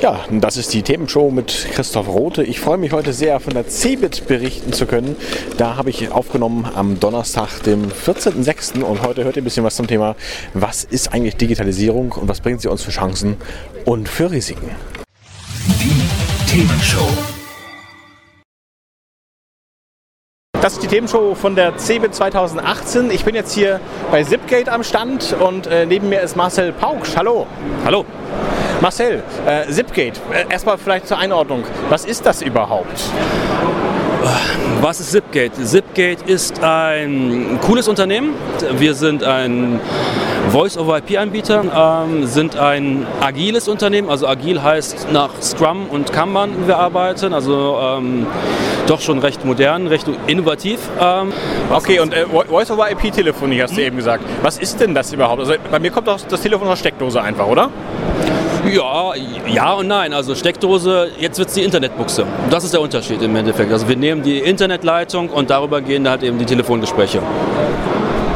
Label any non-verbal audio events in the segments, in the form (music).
Ja, das ist die Themenshow mit Christoph Rote. Ich freue mich heute sehr, von der CeBIT berichten zu können. Da habe ich aufgenommen am Donnerstag, dem 14.06. Und heute hört ihr ein bisschen was zum Thema, was ist eigentlich Digitalisierung und was bringt sie uns für Chancen und für Risiken. Die Themenshow. Das ist die Themenshow von der CeBIT 2018. Ich bin jetzt hier bei Zipgate am Stand und äh, neben mir ist Marcel Pauksch. Hallo. Hallo. Marcel, äh, Zipgate, äh, erstmal vielleicht zur Einordnung. Was ist das überhaupt? Was ist Zipgate? Zipgate ist ein cooles Unternehmen. Wir sind ein Voice-over-IP-Anbieter, ähm, sind ein agiles Unternehmen. Also agil heißt nach Scrum und Kanban wir arbeiten. Also ähm, doch schon recht modern, recht innovativ. Ähm, Okay, und äh, Voice-over-IP-Telefonie hast du eben gesagt. Was ist denn das überhaupt? Also bei mir kommt doch das Telefon aus der Steckdose einfach, oder? Ja, ja und nein. Also Steckdose, jetzt wird es die Internetbuchse. Das ist der Unterschied im Endeffekt. Also wir nehmen die Internetleitung und darüber gehen halt eben die Telefongespräche.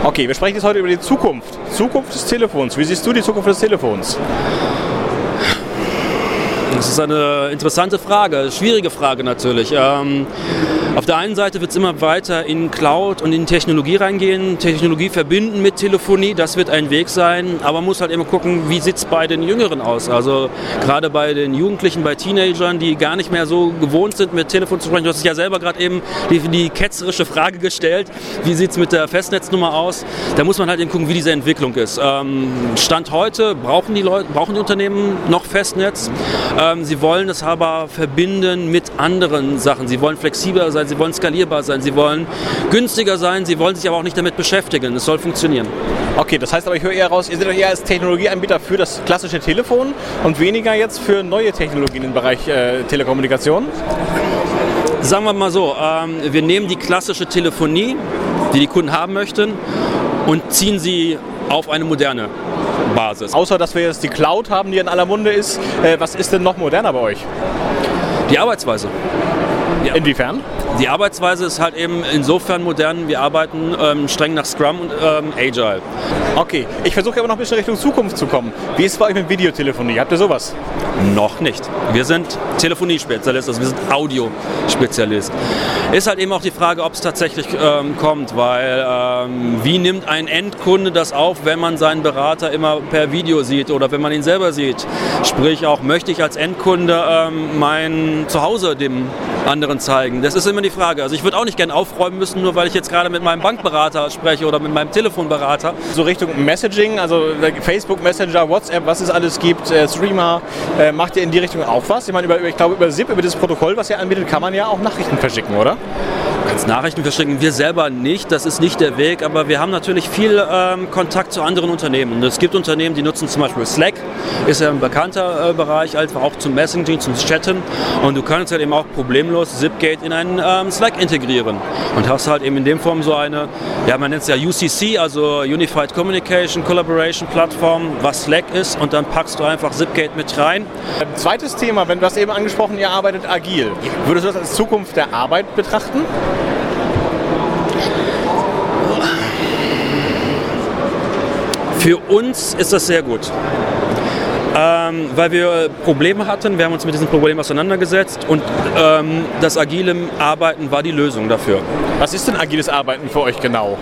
Okay, wir sprechen jetzt heute über die Zukunft. Zukunft des Telefons. Wie siehst du die Zukunft des Telefons? Das ist eine interessante Frage, schwierige Frage natürlich. Ähm, auf der einen Seite wird es immer weiter in Cloud und in Technologie reingehen, Technologie verbinden mit Telefonie, das wird ein Weg sein, aber man muss halt immer gucken, wie sieht es bei den Jüngeren aus. Also gerade bei den Jugendlichen, bei Teenagern, die gar nicht mehr so gewohnt sind, mit Telefon zu sprechen. Du hast ja selber gerade eben die, die ketzerische Frage gestellt, wie sieht es mit der Festnetznummer aus. Da muss man halt eben gucken, wie diese Entwicklung ist. Ähm, Stand heute brauchen die, Leute, brauchen die Unternehmen noch Festnetz. Ähm, sie wollen es aber verbinden mit anderen Sachen. Sie wollen flexibler sein, sie wollen skalierbar sein, sie wollen günstiger sein, sie wollen sich aber auch nicht damit beschäftigen. Es soll funktionieren. Okay, das heißt aber, ich höre eher raus, ihr seid doch eher als Technologieanbieter für das klassische Telefon und weniger jetzt für neue Technologien im Bereich äh, Telekommunikation. Sagen wir mal so, ähm, wir nehmen die klassische Telefonie, die die Kunden haben möchten, und ziehen sie auf eine moderne Basis. Außer, dass wir jetzt die Cloud haben, die in aller Munde ist. Äh, was ist denn noch moderner bei euch? Die Arbeitsweise. Inwiefern? Die Arbeitsweise ist halt eben insofern modern, wir arbeiten ähm, streng nach Scrum und ähm, Agile. Okay, ich versuche aber noch ein bisschen Richtung Zukunft zu kommen. Wie ist es bei euch mit Videotelefonie? Habt ihr sowas? Noch nicht. Wir sind Telefoniespezialist, also wir sind Audiospezialist. Ist halt eben auch die Frage, ob es tatsächlich ähm, kommt, weil ähm, wie nimmt ein Endkunde das auf, wenn man seinen Berater immer per Video sieht oder wenn man ihn selber sieht? Sprich auch, möchte ich als Endkunde ähm, mein Zuhause dem anderen zeigen? Das ist immer die Frage. Also ich würde auch nicht gern aufräumen müssen, nur weil ich jetzt gerade mit meinem Bankberater spreche oder mit meinem Telefonberater. So Richtung Messaging, also Facebook Messenger, WhatsApp, was es alles gibt, äh, Streamer, äh, macht ihr in die Richtung auch was? Ich meine, über, ich glaube, über SIP, über das Protokoll, was ihr anbietet, kann man ja auch Nachrichten verschicken, oder? Als Nachrichten verschicken wir selber nicht, das ist nicht der Weg, aber wir haben natürlich viel ähm, Kontakt zu anderen Unternehmen. Und es gibt Unternehmen, die nutzen zum Beispiel Slack, ist ja ein bekannter äh, Bereich, einfach auch zum Messaging, zum Chatten. Und du kannst halt eben auch problemlos Zipgate in einen ähm, Slack integrieren. Und hast halt eben in dem Form so eine, ja man nennt es ja UCC, also Unified Communication Collaboration Plattform, was Slack ist. Und dann packst du einfach Zipgate mit rein. Äh, Zweites Thema, wenn du hast eben angesprochen, ihr arbeitet agil. Würdest du das als Zukunft der Arbeit betrachten? Für uns ist das sehr gut. Ähm, weil wir Probleme hatten, wir haben uns mit diesem Problem auseinandergesetzt und ähm, das agile Arbeiten war die Lösung dafür. Was ist denn agiles Arbeiten für euch genau?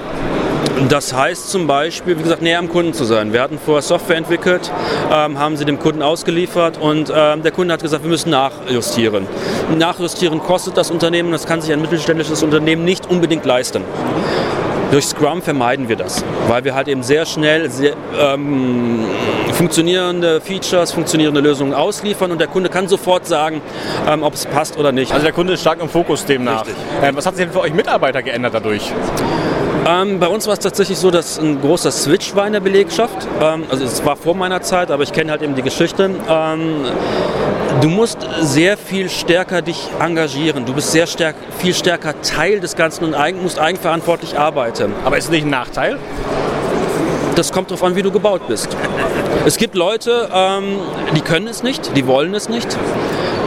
Das heißt zum Beispiel, wie gesagt, näher am Kunden zu sein. Wir hatten vorher Software entwickelt, ähm, haben sie dem Kunden ausgeliefert und ähm, der Kunde hat gesagt, wir müssen nachjustieren. Nachjustieren kostet das Unternehmen, das kann sich ein mittelständisches Unternehmen nicht unbedingt leisten. Durch Scrum vermeiden wir das, weil wir halt eben sehr schnell sehr, ähm, funktionierende Features, funktionierende Lösungen ausliefern und der Kunde kann sofort sagen, ähm, ob es passt oder nicht. Also der Kunde ist stark im Fokus demnach. Ähm, was hat sich denn für euch Mitarbeiter geändert dadurch? Ähm, bei uns war es tatsächlich so, dass ein großer Switch war in der Belegschaft. Ähm, also es war vor meiner Zeit, aber ich kenne halt eben die Geschichte. Ähm, du musst sehr viel stärker dich engagieren. Du bist sehr stärk, viel stärker Teil des Ganzen und eigen, musst eigenverantwortlich arbeiten. Aber ist es nicht ein Nachteil? Das kommt darauf an, wie du gebaut bist. Es gibt Leute, ähm, die können es nicht, die wollen es nicht.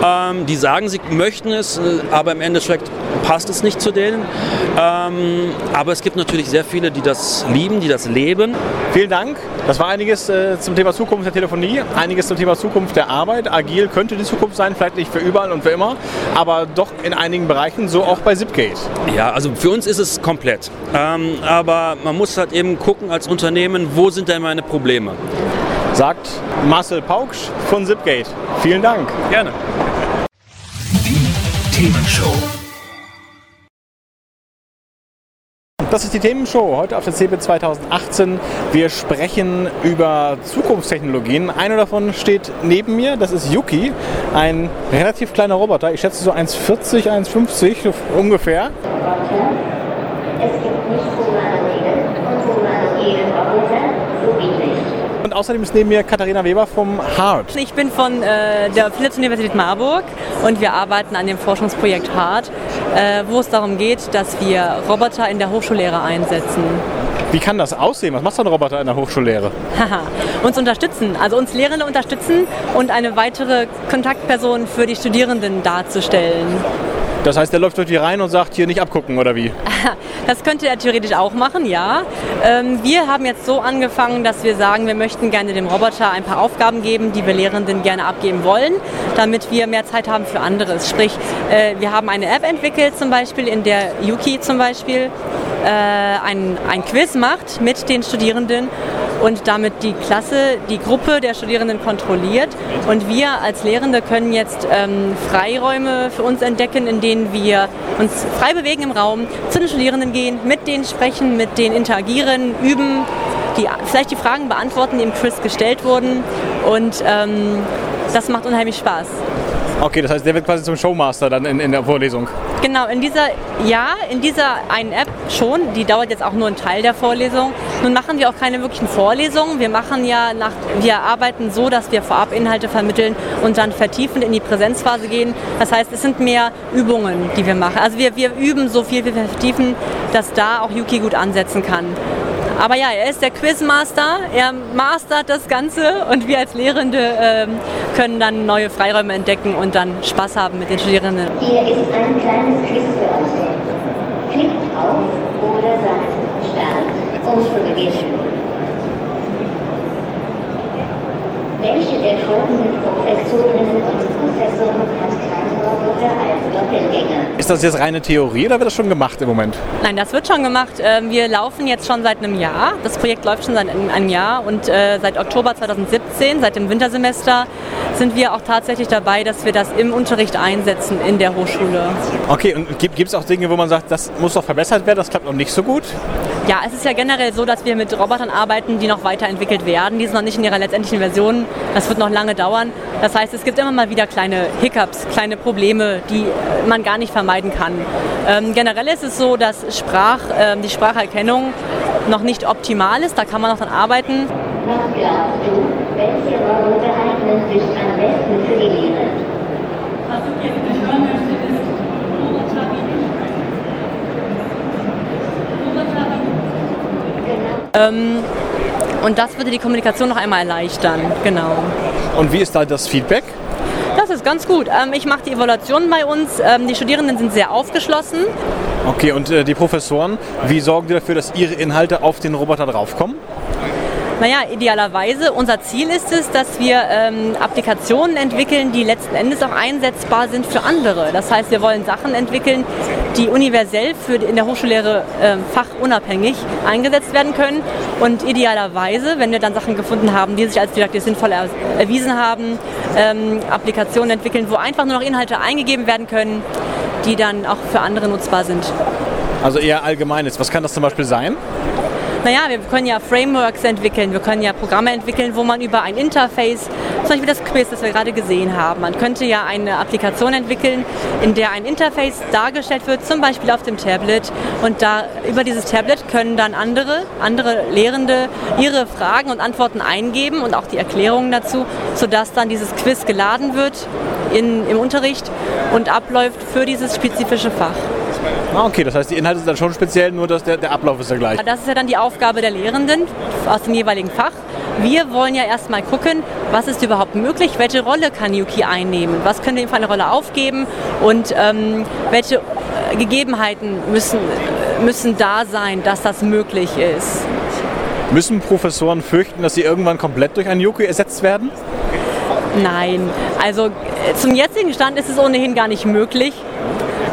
Ähm, die sagen, sie möchten es, äh, aber im Endeffekt passt es nicht zu denen. Ähm, aber es gibt natürlich sehr viele, die das lieben, die das leben. Vielen Dank. Das war einiges äh, zum Thema Zukunft der Telefonie, einiges zum Thema Zukunft der Arbeit. Agil könnte die Zukunft sein, vielleicht nicht für überall und für immer, aber doch in einigen Bereichen, so auch bei Zipgate. Ja, also für uns ist es komplett. Ähm, aber man muss halt eben gucken als Unternehmen, wo sind denn meine Probleme? Sagt Marcel Pauksch von Zipgate. Vielen Dank. Gerne. Die Themenshow. Das ist die Themenshow heute auf der CeBIT 2018. Wir sprechen über Zukunftstechnologien. Einer davon steht neben mir, das ist Yuki, ein relativ kleiner Roboter. Ich schätze so 1,40, 1,50 ungefähr. Es gibt nicht humane Regeln und humane Regeln so wie nicht. Und außerdem ist neben mir Katharina Weber vom HART. Ich bin von äh, der Philipps-Universität Marburg und wir arbeiten an dem Forschungsprojekt HART, äh, wo es darum geht, dass wir Roboter in der Hochschullehre einsetzen. Wie kann das aussehen? Was macht so ein Roboter in der Hochschullehre? Haha, uns unterstützen, also uns Lehrende unterstützen und eine weitere Kontaktperson für die Studierenden darzustellen. Das heißt, der läuft durch die rein und sagt, hier nicht abgucken oder wie? (laughs) Das könnte er theoretisch auch machen, ja. Ähm, wir haben jetzt so angefangen, dass wir sagen, wir möchten gerne dem Roboter ein paar Aufgaben geben, die wir Lehrenden gerne abgeben wollen, damit wir mehr Zeit haben für anderes. Sprich, äh, wir haben eine App entwickelt zum Beispiel, in der Yuki zum Beispiel äh, ein, ein Quiz macht mit den Studierenden und damit die Klasse, die Gruppe der Studierenden kontrolliert. Und wir als Lehrende können jetzt ähm, Freiräume für uns entdecken, in denen wir uns frei bewegen im Raum, zu den Studierenden gehen, mit denen sprechen, mit denen interagieren, üben, die, vielleicht die Fragen beantworten, die im Quiz gestellt wurden. Und ähm, das macht unheimlich Spaß. Okay, das heißt, der wird quasi zum Showmaster dann in, in der Vorlesung. Genau, in dieser, ja, in dieser einen App schon. Die dauert jetzt auch nur einen Teil der Vorlesung. Nun machen wir auch keine wirklichen Vorlesungen. Wir machen ja nach, wir arbeiten so, dass wir vorab Inhalte vermitteln und dann vertiefend in die Präsenzphase gehen. Das heißt, es sind mehr Übungen, die wir machen. Also wir, wir üben so viel, wir vertiefen, dass da auch Yuki gut ansetzen kann. Aber ja, er ist der Quizmaster, er mastert das Ganze und wir als Lehrende ähm, können dann neue Freiräume entdecken und dann Spaß haben mit den Studierenden. Hier ist ein kleines Quiz für euch. Klickt auf oder sagt Start, zu beginnen. Welche der folgenden Professorinnen und Professoren hat Doppelgänger? Ist das jetzt reine Theorie oder wird das schon gemacht im Moment? Nein, das wird schon gemacht. Ähm, Wir laufen jetzt schon seit einem Jahr. Das Projekt läuft schon seit einem Jahr und äh, seit Oktober 2017, seit dem Wintersemester, sind wir auch tatsächlich dabei, dass wir das im Unterricht einsetzen in der Hochschule. Okay, und gibt es auch Dinge, wo man sagt, das muss doch verbessert werden, das klappt noch nicht so gut? Ja, es ist ja generell so, dass wir mit Robotern arbeiten, die noch weiterentwickelt werden. Die sind noch nicht in ihrer letztendlichen Version. Das wird noch lange dauern. Das heißt, es gibt immer mal wieder kleine Hiccups, kleine Probleme, die man gar nicht vermeiden kann. Ähm, generell ist es so, dass Sprach, ähm, die Spracherkennung noch nicht optimal ist. Da kann man noch dran arbeiten. Was glaubst du, welche Roboter eignen sich am besten für die Lehre? Ähm, und das würde die Kommunikation noch einmal erleichtern. Genau. Und wie ist da das Feedback? Das ist ganz gut. Ähm, ich mache die Evaluation bei uns. Ähm, die Studierenden sind sehr aufgeschlossen. Okay, und äh, die Professoren, wie sorgen die dafür, dass ihre Inhalte auf den Roboter draufkommen? Naja, idealerweise, unser Ziel ist es, dass wir ähm, Applikationen entwickeln, die letzten Endes auch einsetzbar sind für andere. Das heißt, wir wollen Sachen entwickeln, die universell für in der Hochschullehre ähm, fachunabhängig eingesetzt werden können. Und idealerweise, wenn wir dann Sachen gefunden haben, die sich als didaktisch sinnvoll er erwiesen haben, ähm, Applikationen entwickeln, wo einfach nur noch Inhalte eingegeben werden können, die dann auch für andere nutzbar sind. Also eher allgemeines. Was kann das zum Beispiel sein? Naja, wir können ja Frameworks entwickeln, wir können ja Programme entwickeln, wo man über ein Interface, zum Beispiel das Quiz, das wir gerade gesehen haben, man könnte ja eine Applikation entwickeln, in der ein Interface dargestellt wird, zum Beispiel auf dem Tablet. Und da über dieses Tablet können dann andere, andere Lehrende ihre Fragen und Antworten eingeben und auch die Erklärungen dazu, sodass dann dieses Quiz geladen wird in, im Unterricht und abläuft für dieses spezifische Fach. Ah, okay, das heißt, die Inhalte sind dann schon speziell, nur dass der, der Ablauf ist der gleiche. Das ist ja dann die Aufgabe der Lehrenden aus dem jeweiligen Fach. Wir wollen ja erstmal gucken, was ist überhaupt möglich, welche Rolle kann Yuki einnehmen, was können wir ihm für eine Rolle aufgeben und ähm, welche äh, Gegebenheiten müssen, müssen da sein, dass das möglich ist. Müssen Professoren fürchten, dass sie irgendwann komplett durch einen Yuki ersetzt werden? Nein, also äh, zum jetzigen Stand ist es ohnehin gar nicht möglich.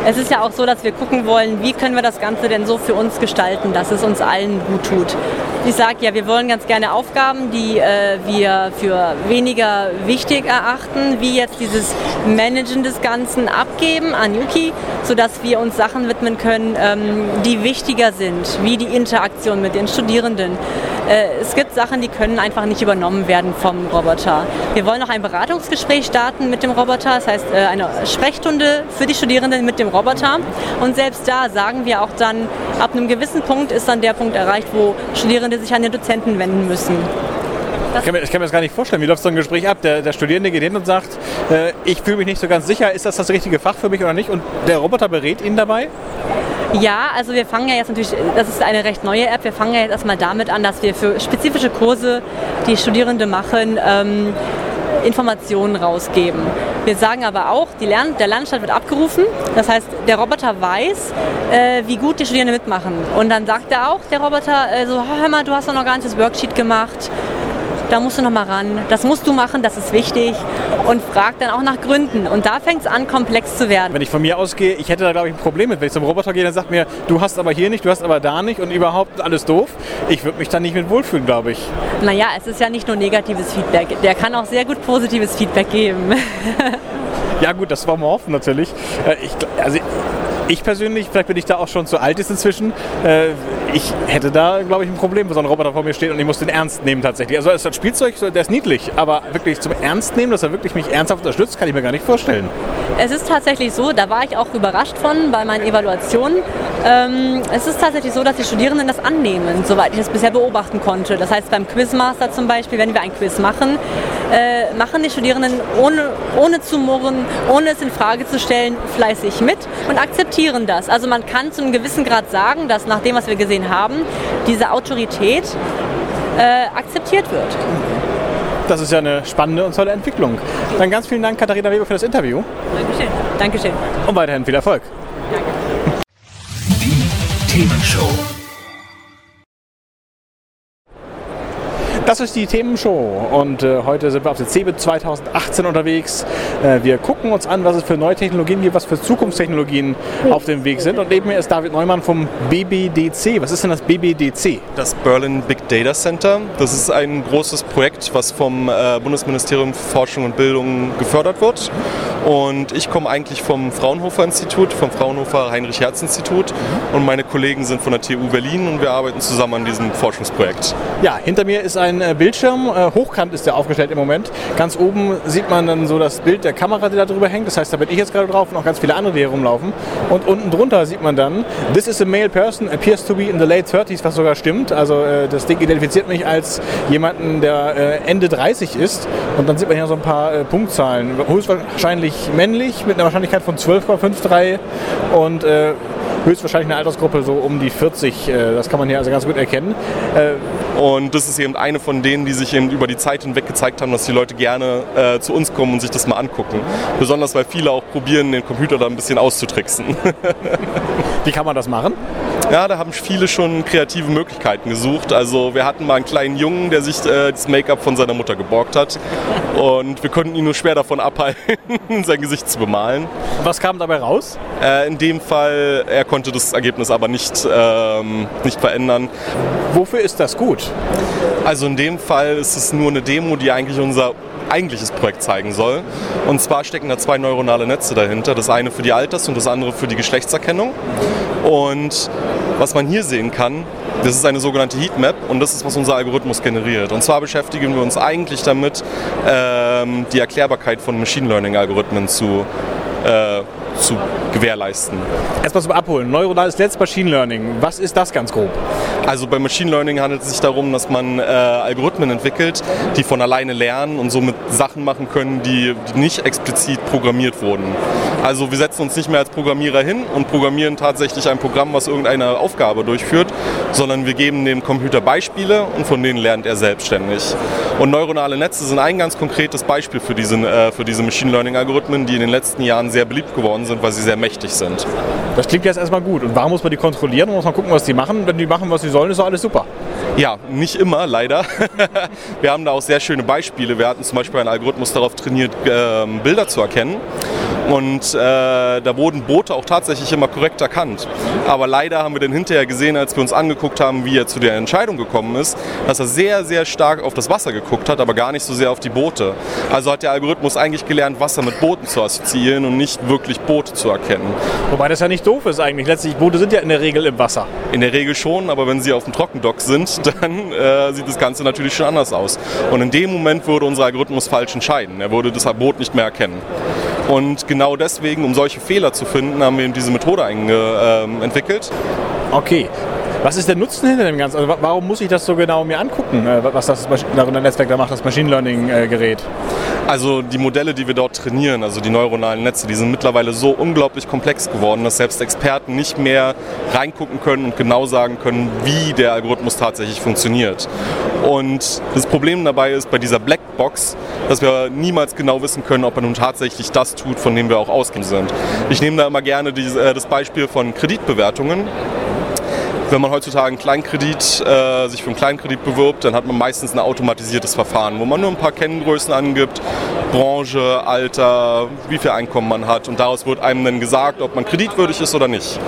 Es ist ja auch so, dass wir gucken wollen, wie können wir das Ganze denn so für uns gestalten, dass es uns allen gut tut. Ich sage ja, wir wollen ganz gerne Aufgaben, die äh, wir für weniger wichtig erachten, wie jetzt dieses Managen des Ganzen abgeben an Yuki, sodass wir uns Sachen widmen können, ähm, die wichtiger sind, wie die Interaktion mit den Studierenden. Äh, es gibt Sachen, die können einfach nicht übernommen werden vom Roboter. Wir wollen noch ein Beratungsgespräch starten mit dem Roboter, das heißt äh, eine Sprechstunde für die Studierenden mit dem Roboter. Und selbst da sagen wir auch dann, ab einem gewissen Punkt ist dann der Punkt erreicht, wo Studierende sich an den Dozenten wenden müssen. Ich kann, mir, ich kann mir das gar nicht vorstellen. Wie läuft so ein Gespräch ab? Der, der Studierende geht hin und sagt, äh, ich fühle mich nicht so ganz sicher, ist das das richtige Fach für mich oder nicht? Und der Roboter berät ihn dabei? Ja, also wir fangen ja jetzt natürlich, das ist eine recht neue App, wir fangen ja jetzt erstmal damit an, dass wir für spezifische Kurse, die Studierende machen, ähm, Informationen rausgeben. Wir sagen aber auch, Lern der Lernstand wird abgerufen. Das heißt, der Roboter weiß, äh, wie gut die Studierenden mitmachen. Und dann sagt er auch, der Roboter, äh, so, hör mal, du hast doch noch gar nicht das Worksheet gemacht da musst du noch mal ran, das musst du machen, das ist wichtig und fragt dann auch nach Gründen. Und da fängt es an, komplex zu werden. Wenn ich von mir ausgehe, ich hätte da glaube ich ein Problem mit, wenn ich zum Roboter gehe, der sagt mir, du hast aber hier nicht, du hast aber da nicht und überhaupt alles doof. Ich würde mich da nicht mit wohlfühlen, glaube ich. Naja, es ist ja nicht nur negatives Feedback, der kann auch sehr gut positives Feedback geben. (laughs) ja gut, das war wir hoffen natürlich. Äh, ich, also ich persönlich, vielleicht bin ich da auch schon zu alt ist inzwischen, äh, ich hätte da, glaube ich, ein Problem, wenn so ein Roboter vor mir steht und ich muss den ernst nehmen tatsächlich. Also ist ein Spielzeug, der ist niedlich, aber wirklich zum Ernst nehmen, dass er wirklich mich ernsthaft unterstützt, kann ich mir gar nicht vorstellen. Es ist tatsächlich so, da war ich auch überrascht von bei meinen Evaluationen. Ähm, es ist tatsächlich so, dass die Studierenden das annehmen, soweit ich das bisher beobachten konnte. Das heißt, beim Quizmaster zum Beispiel, wenn wir ein Quiz machen, äh, machen die Studierenden ohne, ohne zu murren, ohne es in Frage zu stellen, fleißig mit und akzeptieren das. Also man kann zu einem gewissen Grad sagen, dass nach dem, was wir gesehen haben, diese Autorität äh, akzeptiert wird. Das ist ja eine spannende und tolle Entwicklung. Dann ganz vielen Dank, Katharina Weber, für das Interview. Dankeschön. Dankeschön. Und weiterhin viel Erfolg. Danke. Themenshow. Das ist die Themenshow und äh, heute sind wir auf der CeBIT 2018 unterwegs. Äh, wir gucken uns an, was es für neue Technologien gibt, was für Zukunftstechnologien auf dem Weg sind. Und neben mir ist David Neumann vom BBDC. Was ist denn das BBDC? Das Berlin Big Data Center. Das ist ein großes Projekt, was vom äh, Bundesministerium für Forschung und Bildung gefördert wird. Und ich komme eigentlich vom Fraunhofer Institut, vom Fraunhofer Heinrich-Herz-Institut. Und meine Kollegen sind von der TU Berlin und wir arbeiten zusammen an diesem Forschungsprojekt. Ja, hinter mir ist ein äh, Bildschirm. Äh, hochkant ist der aufgestellt im Moment. Ganz oben sieht man dann so das Bild der Kamera, die da drüber hängt. Das heißt, da bin ich jetzt gerade drauf und auch ganz viele andere, die hier rumlaufen. Und unten drunter sieht man dann, this is a male person, appears to be in the late 30s, was sogar stimmt. Also äh, das Ding identifiziert mich als jemanden, der Ende 30 ist. Und dann sieht man hier so ein paar Punktzahlen. Höchstwahrscheinlich männlich mit einer Wahrscheinlichkeit von 12,53 und äh, höchstwahrscheinlich eine Altersgruppe so um die 40. Äh, das kann man hier also ganz gut erkennen. Äh, und das ist eben eine von denen, die sich eben über die Zeit hinweg gezeigt haben, dass die Leute gerne äh, zu uns kommen und sich das mal angucken. Besonders weil viele auch probieren, den Computer da ein bisschen auszutricksen. Wie kann man das machen? Ja, da haben viele schon kreative Möglichkeiten gesucht. Also wir hatten mal einen kleinen Jungen, der sich äh, das Make-up von seiner Mutter geborgt hat. Und wir konnten ihn nur schwer davon abhalten, (laughs) sein Gesicht zu bemalen. Was kam dabei raus? Äh, in dem Fall, er konnte das Ergebnis aber nicht, ähm, nicht verändern. Wofür ist das gut? Also in dem Fall ist es nur eine Demo, die eigentlich unser eigentliches Projekt zeigen soll. Und zwar stecken da zwei neuronale Netze dahinter. Das eine für die Alters- und das andere für die Geschlechtserkennung. Und was man hier sehen kann, das ist eine sogenannte Heatmap und das ist, was unser Algorithmus generiert. Und zwar beschäftigen wir uns eigentlich damit, ähm, die Erklärbarkeit von Machine Learning-Algorithmen zu, äh, zu gewährleisten. Erstmal zum Abholen. Neuronales Netz, Machine Learning. Was ist das ganz grob? Also bei Machine Learning handelt es sich darum, dass man äh, Algorithmen entwickelt, die von alleine lernen und somit Sachen machen können, die, die nicht explizit programmiert wurden. Also wir setzen uns nicht mehr als Programmierer hin und programmieren tatsächlich ein Programm, was irgendeine Aufgabe durchführt, sondern wir geben dem Computer Beispiele und von denen lernt er selbstständig. Und neuronale Netze sind ein ganz konkretes Beispiel für diese, äh, für diese Machine Learning Algorithmen, die in den letzten Jahren sehr beliebt geworden sind, weil sie sehr mächtig sind. Das klingt jetzt erstmal gut. Und warum muss man die kontrollieren? Man muss man gucken, was die machen. Wenn die machen, was sie sollen, ist doch alles super. Ja, nicht immer, leider. (laughs) Wir haben da auch sehr schöne Beispiele. Wir hatten zum Beispiel einen Algorithmus darauf trainiert, ähm, Bilder zu erkennen. Und äh, da wurden Boote auch tatsächlich immer korrekt erkannt. Aber leider haben wir dann hinterher gesehen, als wir uns angeguckt haben, wie er zu der Entscheidung gekommen ist, dass er sehr, sehr stark auf das Wasser geguckt hat, aber gar nicht so sehr auf die Boote. Also hat der Algorithmus eigentlich gelernt, Wasser mit Booten zu assoziieren und nicht wirklich Boote zu erkennen. Wobei das ja nicht doof ist eigentlich. Letztlich, Boote sind ja in der Regel im Wasser. In der Regel schon, aber wenn sie auf dem Trockendock sind, (laughs) dann äh, sieht das Ganze natürlich schon anders aus. Und in dem Moment würde unser Algorithmus falsch entscheiden. Er würde das Boot nicht mehr erkennen. Und genau deswegen, um solche Fehler zu finden, haben wir eben diese Methode äh, entwickelt. Okay. Was ist der Nutzen hinter dem Ganzen? Also warum muss ich das so genau mir angucken, äh, was das Netzwerk da macht, das Machine Learning äh, Gerät? Also die Modelle, die wir dort trainieren, also die neuronalen Netze, die sind mittlerweile so unglaublich komplex geworden, dass selbst Experten nicht mehr reingucken können und genau sagen können, wie der Algorithmus tatsächlich funktioniert. Und das Problem dabei ist bei dieser Blackbox, dass wir niemals genau wissen können, ob er nun tatsächlich das tut, von dem wir auch ausgehen sind. Ich nehme da immer gerne die, äh, das Beispiel von Kreditbewertungen wenn man heutzutage einen Kleinkredit, äh, sich für einen Kleinkredit bewirbt, dann hat man meistens ein automatisiertes Verfahren, wo man nur ein paar Kenngrößen angibt, Branche, Alter, wie viel Einkommen man hat und daraus wird einem dann gesagt, ob man kreditwürdig ist oder nicht.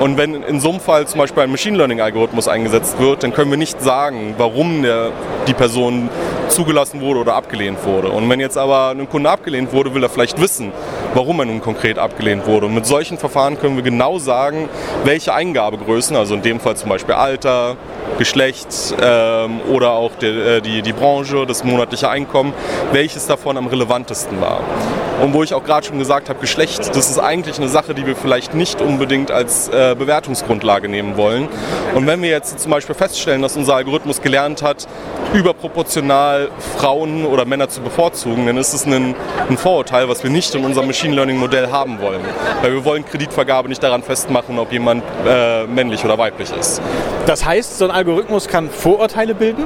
Und wenn in so einem Fall zum Beispiel ein Machine Learning Algorithmus eingesetzt wird, dann können wir nicht sagen, warum der, die Person zugelassen wurde oder abgelehnt wurde. Und wenn jetzt aber ein Kunde abgelehnt wurde, will er vielleicht wissen, warum er nun konkret abgelehnt wurde. Und mit solchen Verfahren können wir genau sagen, welche Eingabegrößen, also in dem Fall zum Beispiel Alter, Geschlecht ähm, oder auch die, äh, die, die Branche, das monatliche Einkommen, welches davon am relevantesten war. Und wo ich auch gerade schon gesagt habe, Geschlecht, das ist eigentlich eine Sache, die wir vielleicht nicht unbedingt als äh, Bewertungsgrundlage nehmen wollen. Und wenn wir jetzt zum Beispiel feststellen, dass unser Algorithmus gelernt hat, überproportional Frauen oder Männer zu bevorzugen, dann ist es ein, ein Vorurteil, was wir nicht in unserem Machine Learning Modell haben wollen. Weil wir wollen Kreditvergabe nicht daran festmachen, ob jemand äh, männlich oder weiblich ist. Das heißt, so ein Algorithmus kann Vorurteile bilden?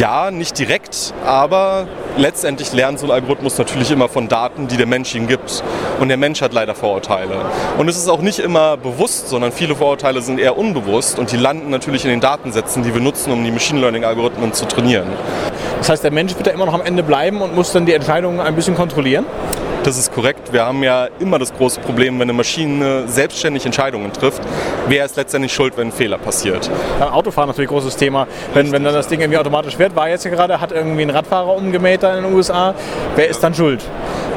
Ja, nicht direkt, aber letztendlich lernt so ein Algorithmus natürlich immer von Daten, die der Mensch ihm gibt. Und der Mensch hat leider Vorurteile. Und es ist auch nicht immer bewusst, sondern viele Vorurteile sind eher unbewusst und die landen natürlich in den Datensätzen, die wir nutzen, um die Machine Learning Algorithmen zu trainieren. Das heißt, der Mensch wird da immer noch am Ende bleiben und muss dann die Entscheidungen ein bisschen kontrollieren? Das ist korrekt. Wir haben ja immer das große Problem, wenn eine Maschine selbstständig Entscheidungen trifft, wer ist letztendlich schuld, wenn ein Fehler passiert. Beim Autofahren natürlich ein großes Thema. Wenn, wenn dann das Ding irgendwie automatisch fährt, war jetzt hier gerade, hat irgendwie ein Radfahrer umgemäht in den USA, wer ist dann schuld?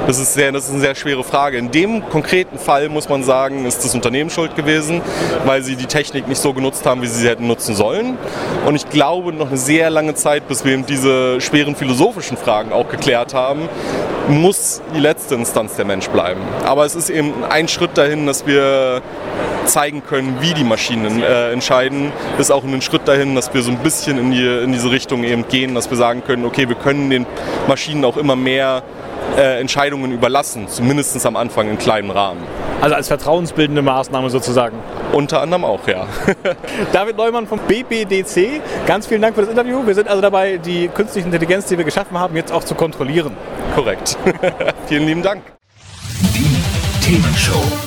Das ist, sehr, das ist eine sehr schwere Frage. In dem konkreten Fall muss man sagen, ist das Unternehmen schuld gewesen, weil sie die Technik nicht so genutzt haben, wie sie sie hätten nutzen sollen. Und ich glaube, noch eine sehr lange Zeit, bis wir eben diese schweren philosophischen Fragen auch geklärt haben, muss die letzte Instanz der Mensch bleiben. Aber es ist eben ein Schritt dahin, dass wir zeigen können, wie die Maschinen äh, entscheiden, ist auch ein Schritt dahin, dass wir so ein bisschen in, die, in diese Richtung eben gehen, dass wir sagen können, okay, wir können den Maschinen auch immer mehr äh, Entscheidungen überlassen, zumindest am Anfang in kleinem Rahmen. Also als vertrauensbildende Maßnahme sozusagen. Unter anderem auch, ja. (laughs) David Neumann vom BBDC, ganz vielen Dank für das Interview. Wir sind also dabei, die künstliche Intelligenz, die wir geschaffen haben, jetzt auch zu kontrollieren. Korrekt. (laughs) vielen lieben Dank. Die Themenshow.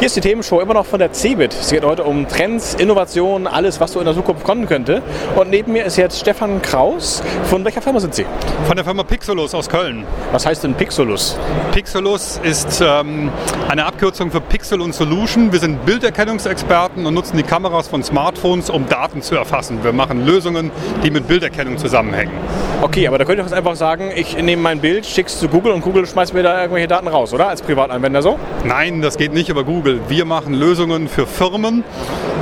Hier ist die Themenshow immer noch von der CeBIT. Es geht heute um Trends, Innovationen, alles, was so in der Zukunft kommen könnte. Und neben mir ist jetzt Stefan Kraus. Von welcher Firma sind Sie? Von der Firma Pixelus aus Köln. Was heißt denn Pixelus? Pixelus ist ähm, eine Abkürzung für Pixel und Solution. Wir sind Bilderkennungsexperten und nutzen die Kameras von Smartphones, um Daten zu erfassen. Wir machen Lösungen, die mit Bilderkennung zusammenhängen. Okay, aber da könnte ich jetzt einfach sagen, ich nehme mein Bild, schicke es zu Google und Google schmeißt mir da irgendwelche Daten raus, oder? Als Privatanwender so? Nein, das geht nicht über Google. Wir machen Lösungen für Firmen,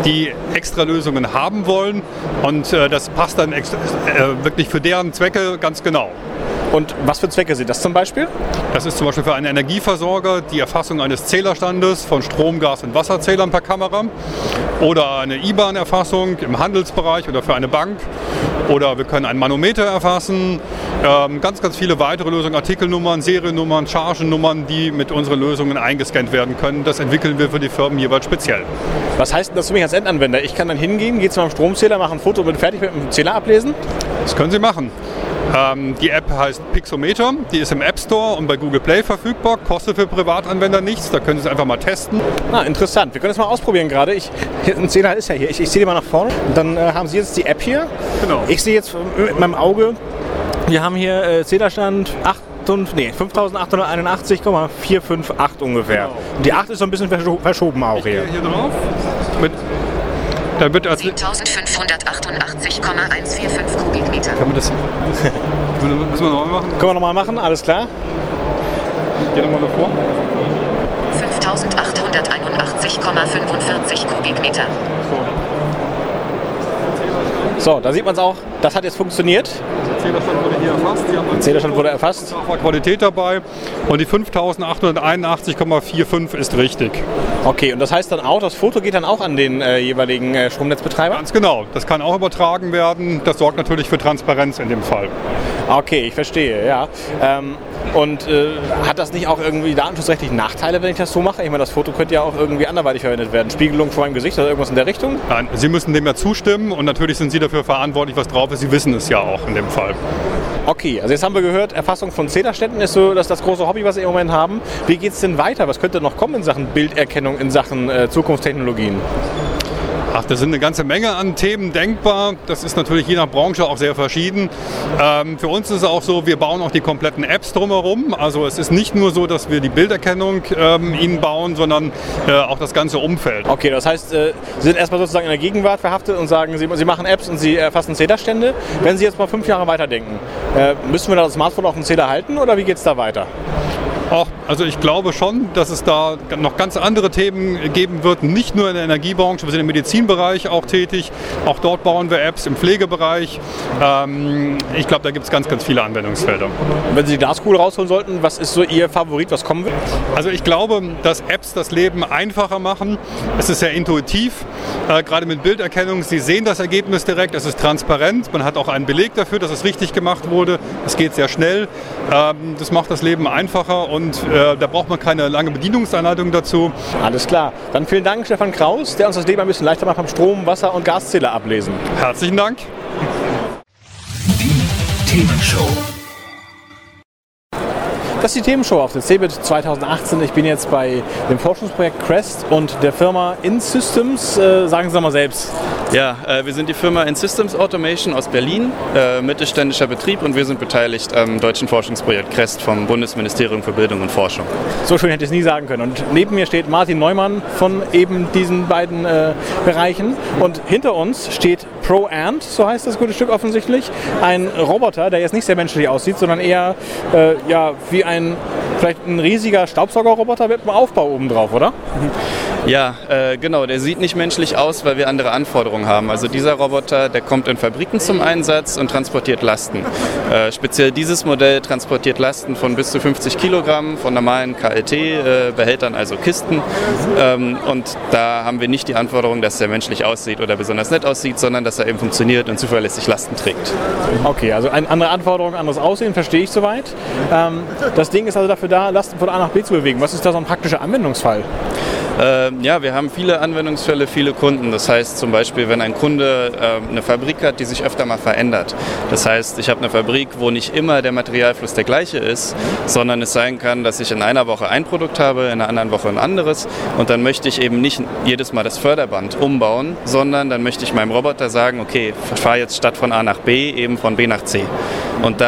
die extra Lösungen haben wollen und äh, das passt dann äh, wirklich für deren Zwecke ganz genau. Und was für Zwecke sind das zum Beispiel? Das ist zum Beispiel für einen Energieversorger die Erfassung eines Zählerstandes von Strom, Gas und Wasserzählern per Kamera oder eine IBAN-Erfassung im Handelsbereich oder für eine Bank oder wir können ein Manometer erfassen, ähm, ganz, ganz viele weitere Lösungen, Artikelnummern, Seriennummern, Chargennummern, die mit unseren Lösungen eingescannt werden können. Das entwickeln wir für die Firmen jeweils speziell. Was heißt denn das für mich als Endanwender? Ich kann dann hingehen, gehe zu meinem Stromzähler, mache ein Foto und bin fertig mit dem Zähler ablesen? Das können Sie machen. Ähm, die App heißt Pixometer, die ist im App Store und bei Google Play verfügbar, kostet für Privatanwender nichts, da können Sie es einfach mal testen. Ah, interessant. Wir können das mal ausprobieren gerade. Ich, hier, ein Zähler ist ja hier. Ich, ich ziehe den mal nach vorne. Dann äh, haben Sie jetzt die App hier. Genau. Ich sehe jetzt mit meinem Auge, wir haben hier äh, Zählerstand 8 und, nee, 5881,458 ungefähr. Und die 8 ist so ein bisschen verscho verschoben auch hier. Hier drauf. Da wird als, 7588,145 Kubikmeter. kann man das, (laughs) müssen wir nochmal machen? Können wir nochmal machen, alles klar? Geh nochmal davor. 5881,45 Kubikmeter. So, da sieht man es auch. Das hat jetzt funktioniert. Zählerstand wurde hier erfasst. Sie haben Zählerstand wurde erfasst. war Qualität dabei und die 5881,45 ist richtig. Okay, und das heißt dann auch, das Foto geht dann auch an den äh, jeweiligen äh, Stromnetzbetreiber? Ganz genau. Das kann auch übertragen werden. Das sorgt natürlich für Transparenz in dem Fall. Okay, ich verstehe, ja. Ähm, und äh, hat das nicht auch irgendwie datenschutzrechtlich Nachteile, wenn ich das so mache? Ich meine, das Foto könnte ja auch irgendwie anderweitig verwendet werden. Spiegelung vor meinem Gesicht oder irgendwas in der Richtung? Nein, Sie müssen dem ja zustimmen und natürlich sind Sie dafür verantwortlich, was drauf ist. Sie wissen es ja auch in dem Fall. Okay, also jetzt haben wir gehört, Erfassung von Zählerständen ist so das, das große Hobby, was Sie im Moment haben. Wie geht es denn weiter? Was könnte noch kommen in Sachen Bilderkennung, in Sachen äh, Zukunftstechnologien? Ach, da sind eine ganze Menge an Themen denkbar. Das ist natürlich je nach Branche auch sehr verschieden. Ähm, für uns ist es auch so, wir bauen auch die kompletten Apps drumherum. Also es ist nicht nur so, dass wir die Bilderkennung ähm, ihnen bauen, sondern äh, auch das ganze Umfeld. Okay, das heißt, äh, Sie sind erstmal sozusagen in der Gegenwart verhaftet und sagen, Sie, Sie machen Apps und Sie erfassen Zählerstände. Wenn Sie jetzt mal fünf Jahre weiterdenken, äh, müssen wir da das Smartphone auf dem Zähler halten oder wie geht es da weiter? Auch, also ich glaube schon, dass es da noch ganz andere Themen geben wird, nicht nur in der Energiebranche, wir sind im Medizinbereich auch tätig, auch dort bauen wir Apps im Pflegebereich. Ähm, ich glaube, da gibt es ganz, ganz viele Anwendungsfelder. Wenn Sie die Glaskugel rausholen sollten, was ist so Ihr Favorit, was kommen wird? Also ich glaube, dass Apps das Leben einfacher machen. Es ist sehr intuitiv, äh, gerade mit Bilderkennung. Sie sehen das Ergebnis direkt, es ist transparent, man hat auch einen Beleg dafür, dass es richtig gemacht wurde. Es geht sehr schnell, ähm, das macht das Leben einfacher und äh, da braucht man keine lange Bedienungsanleitung dazu. Alles klar. Dann vielen Dank, Stefan Kraus, der uns das Leben ein bisschen leichter macht beim Strom, Wasser und Gaszähler ablesen. Herzlichen Dank. Die Themenshow. Das ist die Themenshow auf der CeBIT 2018. Ich bin jetzt bei dem Forschungsprojekt Crest und der Firma InSystems. Äh, sagen Sie doch mal selbst. Ja, äh, wir sind die Firma InSystems Automation aus Berlin, äh, mittelständischer Betrieb und wir sind beteiligt am deutschen Forschungsprojekt CREST vom Bundesministerium für Bildung und Forschung. So schön hätte ich es nie sagen können. Und neben mir steht Martin Neumann von eben diesen beiden Bereichen. Und hinter uns steht ProAnt, so heißt das gute Stück offensichtlich. Ein Roboter, der jetzt nicht sehr menschlich aussieht, sondern eher ja, wie ein vielleicht ein riesiger Staubsaugerroboter mit einem Aufbau oben drauf, oder? (laughs) Ja, äh, genau, der sieht nicht menschlich aus, weil wir andere Anforderungen haben. Also dieser Roboter, der kommt in Fabriken zum Einsatz und transportiert Lasten. Äh, speziell dieses Modell transportiert Lasten von bis zu 50 Kilogramm von normalen KLT-Behältern, also Kisten. Ähm, und da haben wir nicht die Anforderung, dass der menschlich aussieht oder besonders nett aussieht, sondern dass er eben funktioniert und zuverlässig Lasten trägt. Okay, also eine andere Anforderung, anderes Aussehen, verstehe ich soweit. Ähm, das Ding ist also dafür da, Lasten von A nach B zu bewegen. Was ist da so ein praktischer Anwendungsfall? Äh, Ähm, ja, wir haben viele Anwendungsfälle, viele Kunden. Das heißt zum Beispiel, wenn ein Kunde äh, eine Fabrik hat, die sich öfter mal verändert. Das heißt, ich habe eine Fabrik, wo nicht immer der Materialfluss der gleiche ist, sondern es sein kann, dass ich in einer Woche ein Produkt habe, in einer anderen Woche ein anderes. Und dann möchte ich eben nicht jedes Mal das Förderband umbauen, sondern dann möchte ich meinem Roboter sagen, okay, fahr jetzt statt von A nach B eben von B nach C. Und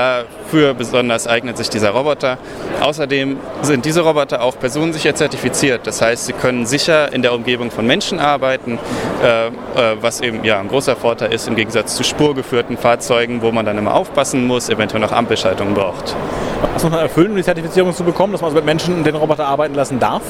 dafür besonders eignet sich dieser Roboter. Außerdem sind diese Roboter auch personensicher zertifiziert. Das heißt, sie können sicher in der Umgebung von Menschen arbeiten, äh, äh, was eben ja, ein großer Vorteil ist im Gegensatz zu spurgeführten Fahrzeugen, wo man dann immer aufpassen muss, eventuell noch Ampelschaltungen braucht. Was muss man erfüllen, um die Zertifizierung zu bekommen, dass man also mit Menschen den Roboter arbeiten lassen darf?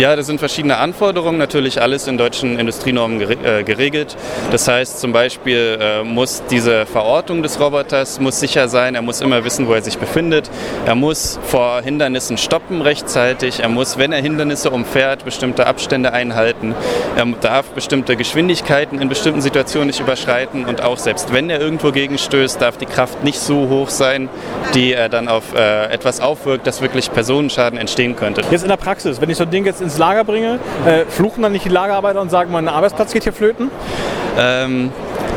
Ja, das sind verschiedene Anforderungen, natürlich alles in deutschen Industrienormen äh, geregelt. Das heißt zum Beispiel äh, muss diese Verortung des Roboters muss sicher sein, er muss immer wissen, wo er sich befindet, er muss vor Hindernissen stoppen rechtzeitig, er muss, wenn er Hindernisse umfährt, bestimmte Abstände einhalten, er darf bestimmte Geschwindigkeiten in bestimmten Situationen nicht überschreiten. Und auch selbst wenn er irgendwo gegenstößt, darf die Kraft nicht so hoch sein, die er dann auf äh, etwas aufwirkt, dass wirklich Personenschaden entstehen könnte. Jetzt in der Praxis, wenn ich so ein Ding jetzt ins Lager bringe, äh, fluchen dann nicht die Lagerarbeiter und sagen, mein Arbeitsplatz geht hier flöten? Ähm,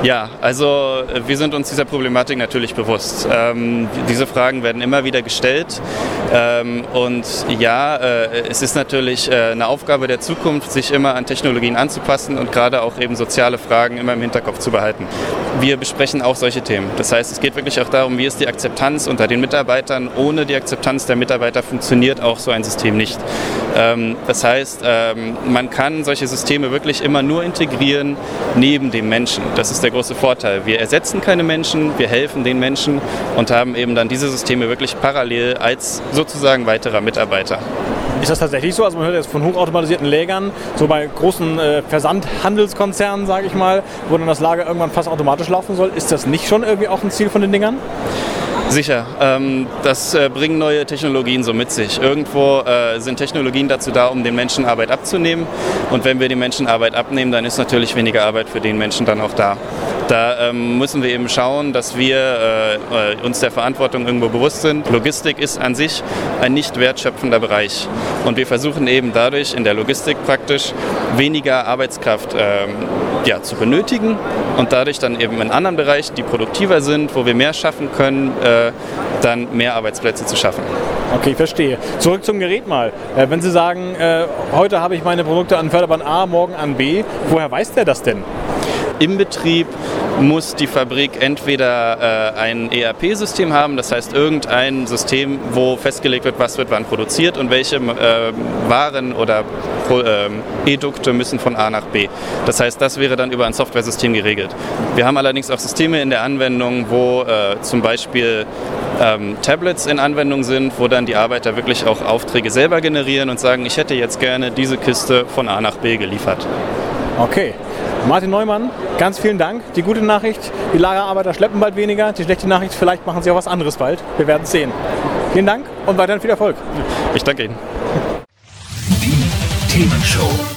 ja, also wir sind uns dieser Problematik natürlich bewusst. Ähm, diese Fragen werden immer wieder gestellt. Ähm, und ja, äh, es ist natürlich äh, eine Aufgabe der Zukunft, sich immer an Technologien anzupassen und gerade auch eben soziale Fragen immer im Hinterkopf zu behalten. Wir besprechen auch solche Themen. Das heißt, es geht wirklich auch darum, wie ist die Akzeptanz unter den Mitarbeitern. Ohne die Akzeptanz der Mitarbeiter funktioniert auch so ein System nicht. Ähm, das heißt, ähm, man kann solche Systeme wirklich immer nur integrieren neben dem Menschen. Das ist der große Vorteil. Wir ersetzen keine Menschen, wir helfen den Menschen und haben eben dann diese Systeme wirklich parallel als sozusagen weiterer Mitarbeiter. Ist das tatsächlich so? Also man hört jetzt von hochautomatisierten Lägern, so bei großen äh, Versandhandelskonzernen, sage ich mal, wo dann das Lager irgendwann fast automatisch laufen soll. Ist das nicht schon irgendwie auch ein Ziel von den Dingern? Sicher, ähm, das äh, bringen neue Technologien so mit sich. Irgendwo äh, sind Technologien dazu da, um den Menschen Arbeit abzunehmen. Und wenn wir den Menschen Arbeit abnehmen, dann ist natürlich weniger Arbeit für den Menschen dann auch da. Da ähm, müssen wir eben schauen, dass wir äh, uns der Verantwortung irgendwo bewusst sind. Logistik ist an sich ein nicht wertschöpfender Bereich. Und wir versuchen eben dadurch in der Logistik praktisch weniger Arbeitskraft ähm, ja, zu benötigen und dadurch dann eben in anderen Bereichen, die produktiver sind, wo wir mehr schaffen können, äh, dann mehr Arbeitsplätze zu schaffen. Okay, verstehe. Zurück zum Gerät mal. Äh, wenn Sie sagen, äh, heute habe ich meine Produkte an Förderbahn A, morgen an B, woher weiß der das denn? Im Betrieb muss die Fabrik entweder äh, ein ERP-System haben, das heißt irgendein System, wo festgelegt wird, was wird wann produziert und welche äh, Waren oder äh, Edukte müssen von A nach B. Das heißt, das wäre dann über ein Softwaresystem geregelt. Wir haben allerdings auch Systeme in der Anwendung, wo äh, zum Beispiel ähm, Tablets in Anwendung sind, wo dann die Arbeiter wirklich auch Aufträge selber generieren und sagen, ich hätte jetzt gerne diese Kiste von A nach B geliefert. Okay. Martin Neumann, ganz vielen Dank. Die gute Nachricht, die Lagerarbeiter schleppen bald weniger. Die schlechte Nachricht, vielleicht machen sie auch was anderes bald. Wir werden es sehen. Vielen Dank und weiterhin viel Erfolg. Ich danke Ihnen. Die Themenshow.